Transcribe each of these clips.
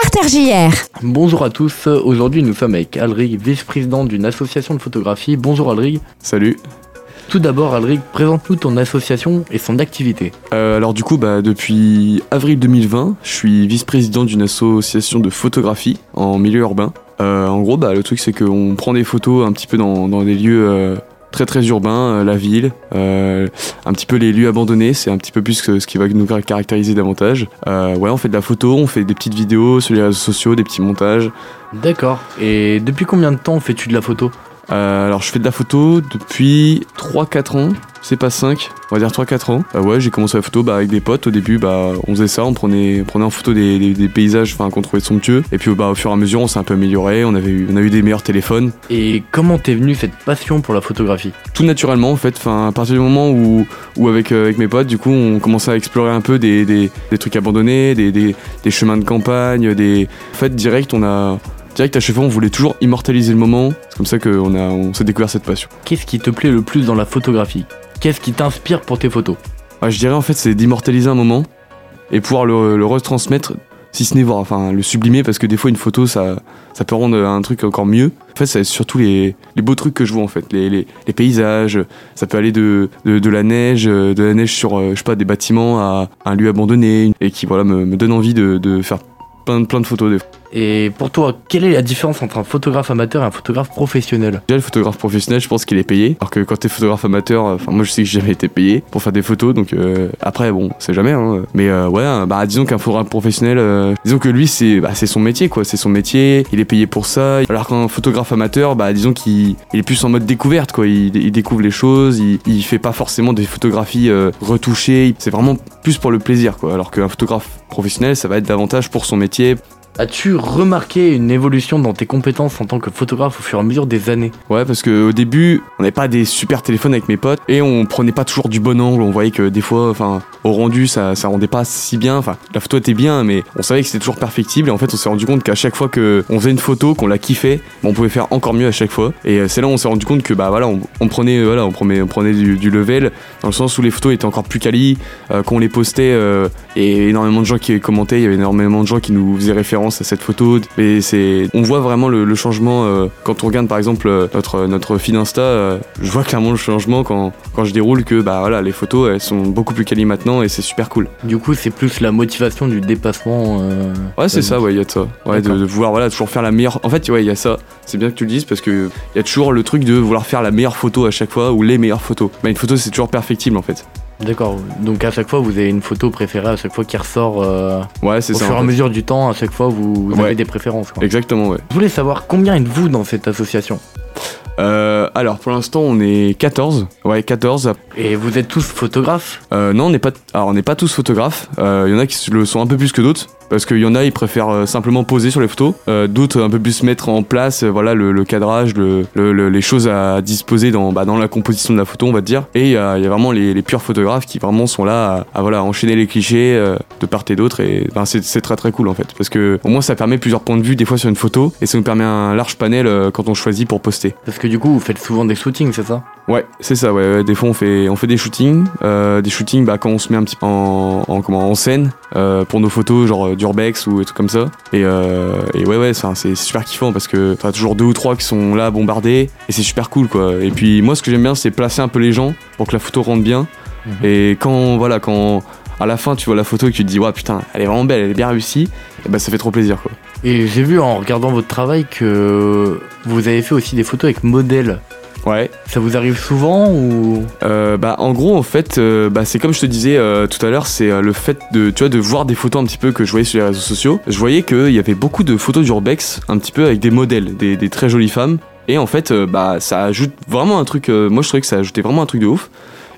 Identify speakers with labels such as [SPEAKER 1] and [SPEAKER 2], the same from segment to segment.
[SPEAKER 1] Starter JR.
[SPEAKER 2] Bonjour à tous, aujourd'hui nous sommes avec Alrig, vice-président d'une association de photographie. Bonjour Alrig.
[SPEAKER 3] Salut.
[SPEAKER 2] Tout d'abord Alrig, présente-nous ton association et son activité.
[SPEAKER 3] Euh, alors du coup, bah, depuis avril 2020, je suis vice-président d'une association de photographie en milieu urbain. Euh, en gros, bah, le truc c'est qu'on prend des photos un petit peu dans, dans des lieux euh, très très urbains, euh, la ville, euh, un petit peu les lieux abandonnés, c'est un petit peu plus ce qui va nous caractériser davantage. Euh, ouais, on fait de la photo, on fait des petites vidéos sur les réseaux sociaux, des petits montages.
[SPEAKER 2] D'accord. Et depuis combien de temps fais-tu de la photo?
[SPEAKER 3] Euh, alors je fais de la photo depuis 3-4 ans, c'est pas 5, on va dire 3-4 ans. Euh, ouais, j'ai commencé la photo bah, avec des potes au début, bah, on faisait ça, on prenait, on prenait en photo des, des- des paysages qu'on trouvait somptueux. Et puis bah, au fur et à mesure, on s'est un peu amélioré, on, avait eu, on a eu des meilleurs téléphones.
[SPEAKER 2] Et comment t'es venu cette passion pour la photographie?
[SPEAKER 3] Tout naturellement en fait, enfin, à partir du moment où, où avec, euh, avec mes potes, du coup, on commençait à explorer un peu des, des, des trucs abandonnés, des, des, des chemins de campagne, des... En fait, direct, on a... Direct à fois, on voulait toujours immortaliser le moment. C'est comme ça qu'on a, on s'est découvert cette passion.
[SPEAKER 2] Qu'est-ce qui te plaît le plus dans la photographie? Qu'est-ce qui t'inspire pour tes photos?
[SPEAKER 3] Ouais, je dirais en fait c'est d'immortaliser un moment et pouvoir le, le retransmettre, si ce n'est voir, enfin le sublimer parce que des fois une photo ça, ça peut rendre un truc encore mieux. En fait c'est surtout les, les beaux trucs que je vois en fait, les, les, les paysages, ça peut aller de, de, de la neige, de la neige sur euh, je sais pas des bâtiments à un lieu abandonné et qui voilà me, me donne envie de, de faire plein de, plein de photos. Des fois.
[SPEAKER 2] Et pour toi, quelle est la différence entre un photographe amateur et un photographe professionnel?
[SPEAKER 3] Déjà le photographe professionnel je pense qu'il est payé. Alors que quand t'es photographe amateur, euh, enfin moi je sais que j'ai jamais été payé pour faire des photos donc euh, après bon c'est jamais hein. mais euh, ouais hein, bah disons qu'un photographe professionnel disons que lui c'est bah, son métier quoi. C'est son métier. Il est payé pour ça. Alors qu'un photographe amateur bah disons qu'il il est plus en mode découverte quoi. Il, découvre les choses il, il fait pas forcément des photographies retouchées. C'est vraiment plus pour le plaisir quoi. Alors qu'un photographe professionnel ça va être davantage pour son métier
[SPEAKER 2] As-tu remarqué une évolution dans tes compétences en tant que photographe au fur et à mesure des années?
[SPEAKER 3] Ouais, parce que au début, on n'avait pas des super téléphones avec mes potes et on prenait pas toujours du bon angle. On voyait que des fois, enfin, au rendu, ça, ça rendait pas si bien. Enfin, la photo était bien, mais on savait que c'était toujours perfectible. Et en fait, on s'est rendu compte qu'à chaque fois que on faisait une photo, qu'on la kiffait, on pouvait faire encore mieux à chaque fois. Et euh, c'est là où on s'est rendu compte que bah voilà, on, prenait, voilà, on prenait, on prenait du, du level dans le sens où les photos étaient encore plus quali, euh, qu'on les postait euh, et énormément de gens qui commentaient. Il y avait énormément de gens qui nous faisaient référence à cette photo. Et c'est, on voit vraiment le, le changement euh, quand on regarde par exemple euh, notre notre feed Insta. euh, je vois clairement le changement quand quand je déroule que bah voilà, les photos elles sont beaucoup plus quali maintenant et c'est super cool.
[SPEAKER 2] Du coup, c'est plus la motivation du dépassement. euh,
[SPEAKER 3] Ouais, c'est
[SPEAKER 2] euh,
[SPEAKER 3] ça, ouais, il y a de ça. Ouais, de, vouloir voilà, toujours faire la meilleure. En fait, ouais, il y a ça. C'est bien que tu le dises parce que il y a toujours le truc de vouloir faire la meilleure photo à chaque fois ou les meilleures photos. Mais une photo, c'est toujours perfectible en fait.
[SPEAKER 2] D'accord. Donc à chaque fois, vous avez une photo préférée à chaque fois qui ressort. euh,
[SPEAKER 3] Ouais, c'est
[SPEAKER 2] au
[SPEAKER 3] ça.
[SPEAKER 2] fur et à mesure du temps, à chaque fois, vous, vous
[SPEAKER 3] Ouais.
[SPEAKER 2] avez des préférences. quoi.
[SPEAKER 3] Exactement, ouais.
[SPEAKER 2] Je voulais savoir combien êtes-vous dans cette association?
[SPEAKER 3] Euh, alors, pour l'instant, on est 14. Ouais, 14.
[SPEAKER 2] Et vous êtes tous photographes?
[SPEAKER 3] Euh, non, on n'est pas. Alors, on n'est pas tous photographes. Euh, Il y en a qui le sont un peu plus que d'autres. Parce qu'il y en a, ils préfèrent euh, simplement poser sur les photos. Euh, D'autres, un peu plus mettre en place euh, voilà, le, le cadrage, le, le- le- les choses à disposer dans, bah, dans la composition de la photo, on va dire. Et il y a, il y a vraiment les, les purs photographes qui vraiment sont là à, à, voilà, enchaîner les clichés euh, de part et d'autre. Et ben, c'est c'est très très cool en fait. Parce que au moins, ça permet plusieurs points de vue des fois sur une photo. Et ça nous permet un large panel euh, quand on choisit pour poster.
[SPEAKER 2] Parce que du coup, vous faites souvent des shootings, c'est ça
[SPEAKER 3] Ouais, c'est ça. Ouais, ouais. Des fois, on fait, on fait des shootings, euh, des shootings bah, quand on se met un petit peu en, en, comment, en scène euh, pour nos photos, genre euh, d'urbex ou des trucs comme ça. Et, euh, et ouais, ouais, c'est super kiffant parce que t'as toujours deux ou trois qui sont là bombardés et c'est super cool, quoi. Et puis moi, ce que j'aime bien, c'est placer un peu les gens pour que la photo rentre bien.
[SPEAKER 2] Mhm.
[SPEAKER 3] Et quand, voilà, quand à la fin, tu vois la photo et que tu te dis, ouais, putain, elle est vraiment belle, elle est bien réussie, et bah, ça fait trop plaisir, quoi.
[SPEAKER 2] Et j'ai vu en regardant votre travail que vous avez fait aussi des photos avec modèles.
[SPEAKER 3] Ouais.
[SPEAKER 2] Ça vous arrive souvent ou?
[SPEAKER 3] Euh, bah en gros en fait euh, bah, c'est comme je te disais euh, tout à l'heure c'est le fait de tu vois de voir des photos un petit peu que je voyais sur les réseaux sociaux. Je voyais qu'il y avait beaucoup de photos d'urbex un petit peu avec des modèles des, des très jolies femmes. Et en fait bah ça ajoute vraiment un truc moi je trouvais que ça ajoutait vraiment un truc de ouf.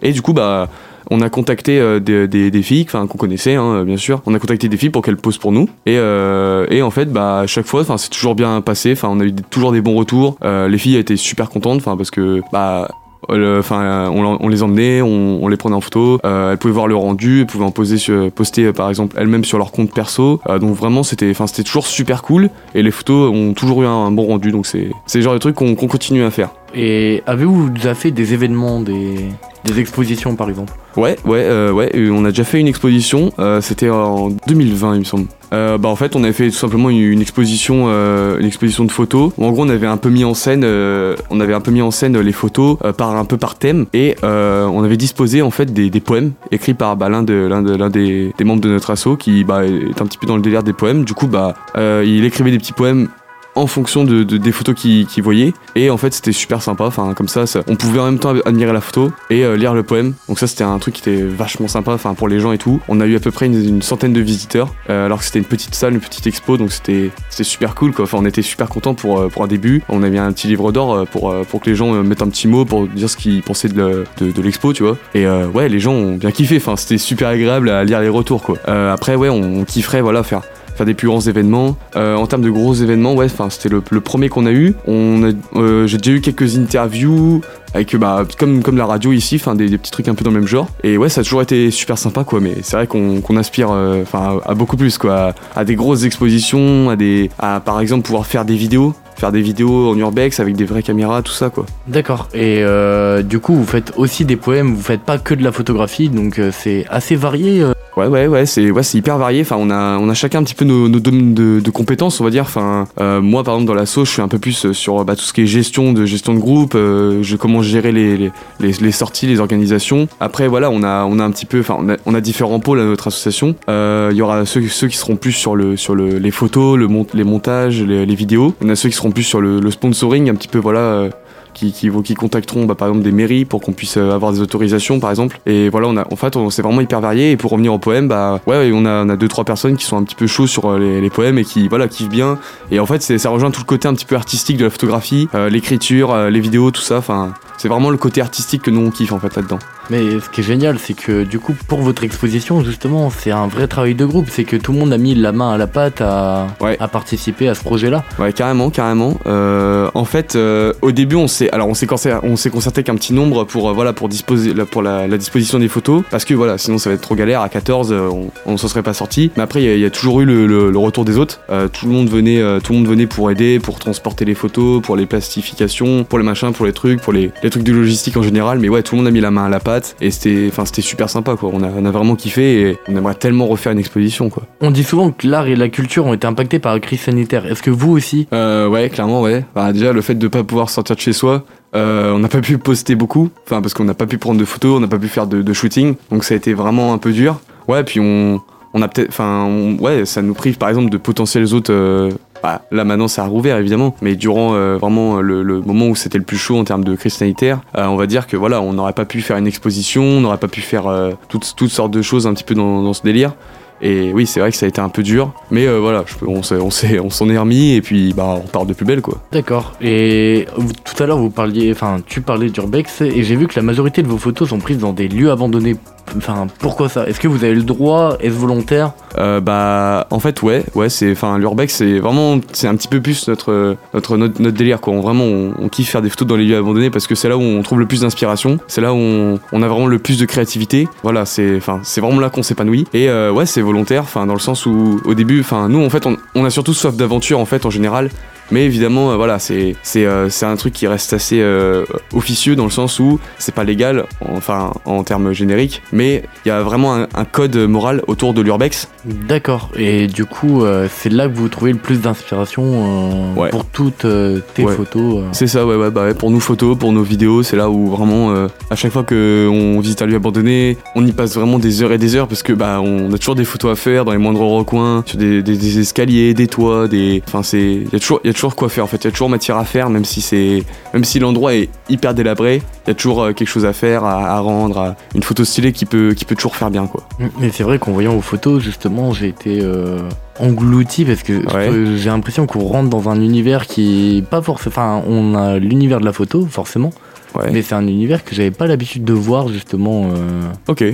[SPEAKER 3] Et du coup bah on a contacté euh, des, filles qu'on connaissait hein, bien sûr on a contacté des filles pour qu'elles posent pour nous et, euh, en fait bah à chaque fois c'est toujours bien passé on a eu toujours des bons retours Euh, les filles étaient super contentes parce que bah euh, euh, on, les emmenait, on, les prenait en photo. euh, elles pouvaient voir le rendu, elles pouvaient en poster euh, par exemple elles-mêmes sur leur compte perso. Euh, donc vraiment, c'était, toujours super cool. Et les photos ont toujours eu un, bon rendu. Donc c'est, le genre de truc qu'on, continue à faire.
[SPEAKER 2] Et avez-vous déjà fait des événements, des expositions par exemple?
[SPEAKER 3] Ouais, ouais, euh, ouais. On a déjà fait une exposition. euh, C'était en 2020, il me semble. Euh, bah en fait on avait fait tout simplement une, exposition une exposition de photos où en gros on avait un peu mis en scène on avait un peu mis en scène les photos par un peu par thème et on avait disposé en fait des, poèmes écrits par bah, l'un de l'un de des, des membres de notre asso qui bah, est un petit peu dans le délire des poèmes du coup bah il écrivait des petits poèmes en fonction de, de- des photos qu'il qu'il voyait. Et en fait c'était super sympa. Enfin comme ça, on pouvait en même temps admirer la photo et euh, lire le poème. Donc ça c'était un truc qui était vachement sympa enfin pour les gens et tout. On a eu à peu près une, centaine de visiteurs euh, alors que c'était une petite salle une petite expo. Donc c'était super cool quoi. Enfin on était super content pour euh, pour un début. On a mis un petit livre d'or pour pour que les gens mettent un petit mot pour dire ce qu'ils pensaient de, le- de, de l'expo tu vois. Et ouais les gens ont bien kiffé. Enfin c'était super agréable à lire les retours quoi. Après ouais on, on kifferait voilà faire des plus grands événements. Euh, en termes de gros événements, ouais, enfin c'était le, premier qu'on a eu. On euh, j'ai déjà eu quelques interviews avec bah comme comme la radio ici, enfin des, petits trucs un peu dans le même genre. Et ouais, ça a toujours été super sympa quoi. Mais c'est vrai qu'on qu'on aspire, euh, enfin à, beaucoup plus quoi, à, des grosses expositions, à des, à par exemple pouvoir faire des vidéos. Faire des vidéos en urbex avec des vraies caméras, tout ça quoi.
[SPEAKER 2] D'accord. Et euh, du coup, vous faites aussi des poèmes, vous faites pas que de la photographie, donc c'est assez varié.
[SPEAKER 3] Ouais, ouais, ouais, c'est ouais, hyper varié. On a, chacun un petit peu nos, domaines de, compétences, on va dire. Enfin, euh, moi, par exemple, dans l'asso, je suis un peu plus euh, sur bah, tout ce qui est gestion de gestion de groupe, euh, je, comment gérer les, les, sorties, les organisations. Après, voilà, on a, un petit peu, enfin, on a, différents pôles à notre association. Il y aura ceux, qui seront plus sur le, sur le, les photos, les montages, les, les vidéos. On a ceux qui seront plus sur le, le sponsoring, un petit peu, voilà. Qui, qui, qui contacteront bah, par exemple des mairies pour qu'on puisse euh, avoir des autorisations par exemple et voilà on a en fait on c'est vraiment hyper varié et pour revenir au poème bah ouais on a on a deux trois personnes qui sont un petit peu chauds sur euh, les, les poèmes et qui voilà kiffent bien et en fait ça rejoint tout le côté un petit peu artistique de la photographie euh, l'écriture euh, les vidéos tout ça enfin c'est vraiment le côté artistique que nous on kiffe en fait là-dedans
[SPEAKER 2] Mais ce qui est génial, c'est que du coup, pour votre exposition, justement, c'est un vrai travail de groupe. C'est que tout le monde a mis la main à la pâte à,
[SPEAKER 3] Ouais.
[SPEAKER 2] à participer à ce projet-là.
[SPEAKER 3] Ouais, carrément, carrément. Euh, en fait, au début, on s'est, alors on s'est concerté, on s'est concerté qu'un petit nombre pour, euh, voilà, pour disposer, la- pour la, la disposition des photos, parce que voilà, sinon ça va être trop galère. À 14, euh, on, on s'en serait pas sorti. Mais après, il y a- il y, a toujours eu le, le- le retour des autres. Euh, tout le monde venait, tout le monde venait pour aider, pour transporter les photos, pour les plastifications, pour les machins, pour les trucs, pour les, les trucs de logistique en général. Mais ouais, tout le monde a mis la main à la pâte et c'était, enfin, c'était super sympa, quoi. On a, on a vraiment kiffé et on aimerait tellement refaire une exposition, quoi.
[SPEAKER 2] On dit souvent que l'art et la culture ont été impactés par la crise sanitaire. Est-ce que vous aussi?
[SPEAKER 3] Euh, ouais, clairement, ouais. Bah, déjà, le fait de pas pouvoir sortir de chez soi, euh, on n'a pas pu poster beaucoup, parce qu'on n'a pas pu prendre de photos, on n'a pas pu faire de, shooting, donc ça a été vraiment un peu dur. Ouais, puis on, a peut-être, enfin, ouais, ça nous prive par exemple de potentiels autres. euh, bah, là maintenant ça a rouvert évidemment, mais durant euh, vraiment le, moment où c'était le plus chaud en termes de crise sanitaire, on va dire que voilà, on n'aurait pas pu faire une exposition, on n'aurait pas pu faire toutes, sortes de choses un petit peu dans ce délire. Et oui, c'est vrai que ça a été un peu dur, mais euh, voilà, on s'en est remis et puis bah on part de plus belle quoi.
[SPEAKER 2] D'accord. Et tout à l'heure, vous parliez, enfin, tu parlais d'urbex et j'ai vu que la majorité de vos photos sont prises dans des lieux abandonnés. Enfin, pourquoi ça? Est-ce que vous avez le droit Est-ce volontaire?
[SPEAKER 3] Euh, bah en fait ouais ouais c'est enfin l'urbex c'est vraiment c'est un petit peu plus notre notre notre, délire quoi. On, vraiment on, kiffe faire des photos dans les lieux abandonnés parce que c'est là où on trouve le plus d'inspiration c'est là où on, on a vraiment le plus de créativité. Voilà c'est enfin c'est vraiment là qu'on s'épanouit. Et euh, ouais c'est volontaire enfin dans le sens où au début enfin nous en fait on, on a surtout soif d'aventure en fait en général mais évidemment, euh, voilà, c'est c'est euh, c'est un truc qui reste assez euh, officieux dans le sens où c'est pas légal, enfin en termes génériques, mais il y a vraiment un, un code moral autour de l'urbex
[SPEAKER 2] D'accord. Et du coup, c'est là que vous trouvez le plus d'inspiration
[SPEAKER 3] Ouais.
[SPEAKER 2] pour toutes tes
[SPEAKER 3] Ouais.
[SPEAKER 2] photos.
[SPEAKER 3] C'est ça, ouais, ouais, bah ouais, pour nos photos, pour nos vidéos, c'est là où vraiment, à chaque fois qu'on visite un lieu abandonné, on y passe vraiment des heures et des heures parce que bah on a toujours des photos à faire dans les moindres recoins, sur des, des- des escaliers, des toits, des, enfin c'est, il y a toujours, y a toujours quoi faire en fait, il y a toujours matière à faire, même si c'est, même si l'endroit est hyper délabré, il y a toujours euh, quelque chose à faire, à, à rendre, à- une photo stylée qui peut, qui peut toujours faire bien quoi.
[SPEAKER 2] Mais c'est vrai qu'en voyant vos photos, justement, j'ai été euh, englouti parce que
[SPEAKER 3] Ouais.
[SPEAKER 2] j'ai l'impression qu'on rentre dans un univers qui est pas forcément. Enfin, on a l'univers de la photo, forcément,
[SPEAKER 3] Ouais.
[SPEAKER 2] mais c'est un univers que j'avais pas l'habitude de voir, justement. euh.
[SPEAKER 3] Ok.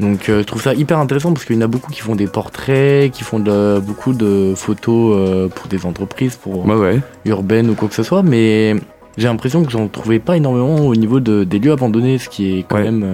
[SPEAKER 2] Donc, euh, je trouve ça hyper intéressant parce qu'il y en a beaucoup qui font des portraits, qui font de, beaucoup de photos euh, pour des entreprises, pour
[SPEAKER 3] ouais.
[SPEAKER 2] urbaines ou quoi que ce soit, mais. J'ai l'impression que j'en trouvais pas énormément au niveau de, des lieux abandonnés, ce qui est quand
[SPEAKER 3] Ouais.
[SPEAKER 2] même. euh,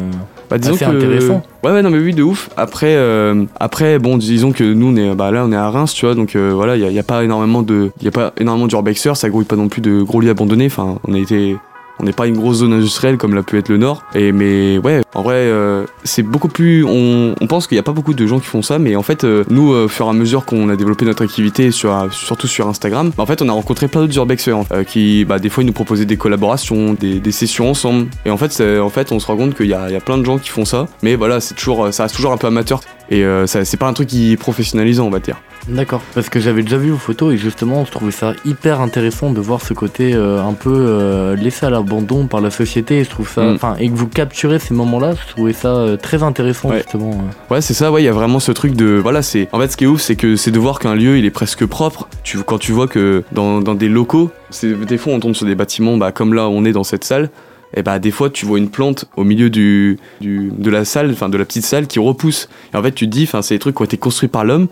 [SPEAKER 3] Bah, disons
[SPEAKER 2] Assez
[SPEAKER 3] que...
[SPEAKER 2] intéressant.
[SPEAKER 3] Ouais, ouais, non, mais oui, de ouf. Après, euh, après bon, disons que nous, on est, bah, là, on est à Reims, tu vois, donc euh, voilà, il n'y a, y a pas énormément de, y a pas énormément d'urbexers, ça grouille pas non plus de gros lieux abandonnés. Enfin, on a été On n'est pas une grosse zone industrielle comme l'a pu être le Nord. Et mais ouais, en vrai, euh, c'est beaucoup plus. On, pense qu'il n'y a pas beaucoup de gens qui font ça, mais en fait, euh, nous, euh, au fur et à mesure qu'on a développé notre activité, sur, surtout sur Instagram, bah, en fait, on a rencontré plein d'autres urbexeurs euh, qui, bah, des fois, ils nous proposaient des collaborations, des, sessions ensemble. Et en fait, on se rend compte qu'il y y a plein de gens qui font ça, mais voilà, c'est toujours, ça reste toujours un peu amateur. Et euh, c'est pas un truc qui est professionnalisant, on va dire.
[SPEAKER 2] D'accord, parce que j'avais déjà vu vos photos et justement je trouvais ça hyper intéressant de voir ce côté euh, un peu euh, laissé à l'abandon par la société et je trouve ça,
[SPEAKER 3] Mm.
[SPEAKER 2] et que vous capturez ces moments-là, je trouvais ça euh, très intéressant
[SPEAKER 3] Ouais.
[SPEAKER 2] justement.
[SPEAKER 3] Ouais, c'est ça, ouais, il y a vraiment ce truc de. Voilà, c'est. En fait, ce qui est ouf, c'est que c'est de voir qu'un lieu, il est presque propre. Tu, quand tu vois que dans, dans des locaux, des fois, on tombe sur des bâtiments, bah, comme là, on est dans cette salle. Et bah, des fois, tu vois une plante au milieu du, du, de la salle, enfin, de la petite salle qui repousse. Et en fait, tu te dis, enfin, c'est des trucs qui ont été construits par l'homme.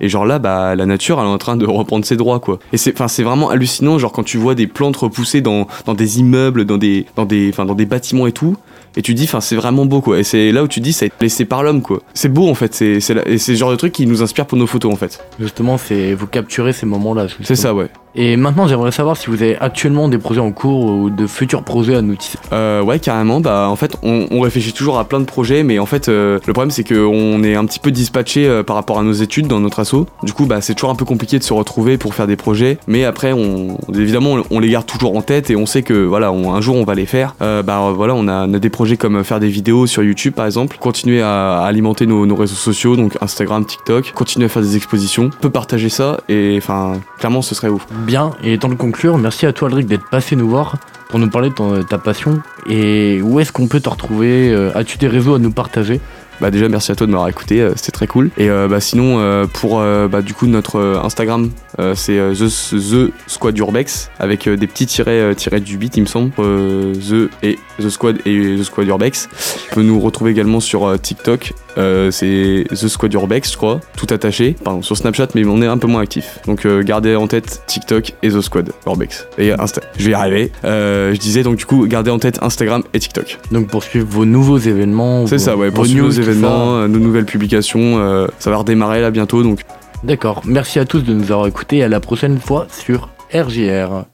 [SPEAKER 3] Et genre là, bah, la nature, elle est en train de reprendre ses droits, quoi. Et c'est, enfin, c'est vraiment hallucinant, genre quand tu vois des plantes repousser dans, dans des immeubles, dans des, dans des, enfin, dans des bâtiments et tout. Et tu te dis, enfin, c'est vraiment beau, quoi. Et c'est là où tu dis, ça a été laissé par l'homme, quoi. C'est beau, en fait. C'est, c'est, le genre de truc qui nous inspire pour nos photos, en fait.
[SPEAKER 2] Justement, c'est vous capturez ces moments-là. justement.
[SPEAKER 3] C'est ça, ouais.
[SPEAKER 2] Et maintenant, j'aimerais savoir si vous avez actuellement des projets en cours ou de futurs projets à nous teaser.
[SPEAKER 3] Euh, ouais, carrément. Bah, en fait, on, on réfléchit toujours à plein de projets, mais en fait, euh, le problème, c'est qu'on est un petit peu dispatché euh, par rapport à nos études dans notre asso. Du coup, bah, c'est toujours un peu compliqué de se retrouver pour faire des projets. Mais après, on, évidemment, on, les garde toujours en tête et on sait que, voilà, on- un jour, on va les faire. Euh, bah, voilà, on a, on a des projets comme faire des vidéos sur YouTube, par exemple, continuer à, à alimenter nos, nos réseaux sociaux, donc Instagram, TikTok, continuer à faire des expositions, on peut partager ça et, enfin, clairement, ce serait ouf.
[SPEAKER 2] Bien, et temps de conclure, merci à toi Aldric d'être passé nous voir pour nous parler de ta passion. Et où est-ce qu'on peut te retrouver Euh, As-tu des réseaux à nous partager?
[SPEAKER 3] Bah déjà merci à toi de m'avoir écouté, euh, c'était très cool. Et euh, bah sinon pour bah, du coup notre Instagram c'est the, Squad Urbex avec des petits tirets tirets du beat il me semble The et The Squad et The Squad Urbex. Tu peux nous retrouver également sur TikTok, euh, c'est The Squad Urbex je crois, tout attaché. Pardon sur Snapchat mais on est un peu moins actif. Donc euh, gardez en tête TikTok et The Squad Urbex. Et Insta, je vais y arriver. Euh, je disais donc du coup gardez en tête Instagram et TikTok.
[SPEAKER 2] Donc pour suivre vos nouveaux événements.
[SPEAKER 3] C'est ça, ouais,
[SPEAKER 2] vos
[SPEAKER 3] pour suivre nos événements, nos nouvelles publications, ça va redémarrer là bientôt, donc
[SPEAKER 2] D'accord, merci à tous de nous avoir écoutés à la prochaine fois sur RJR.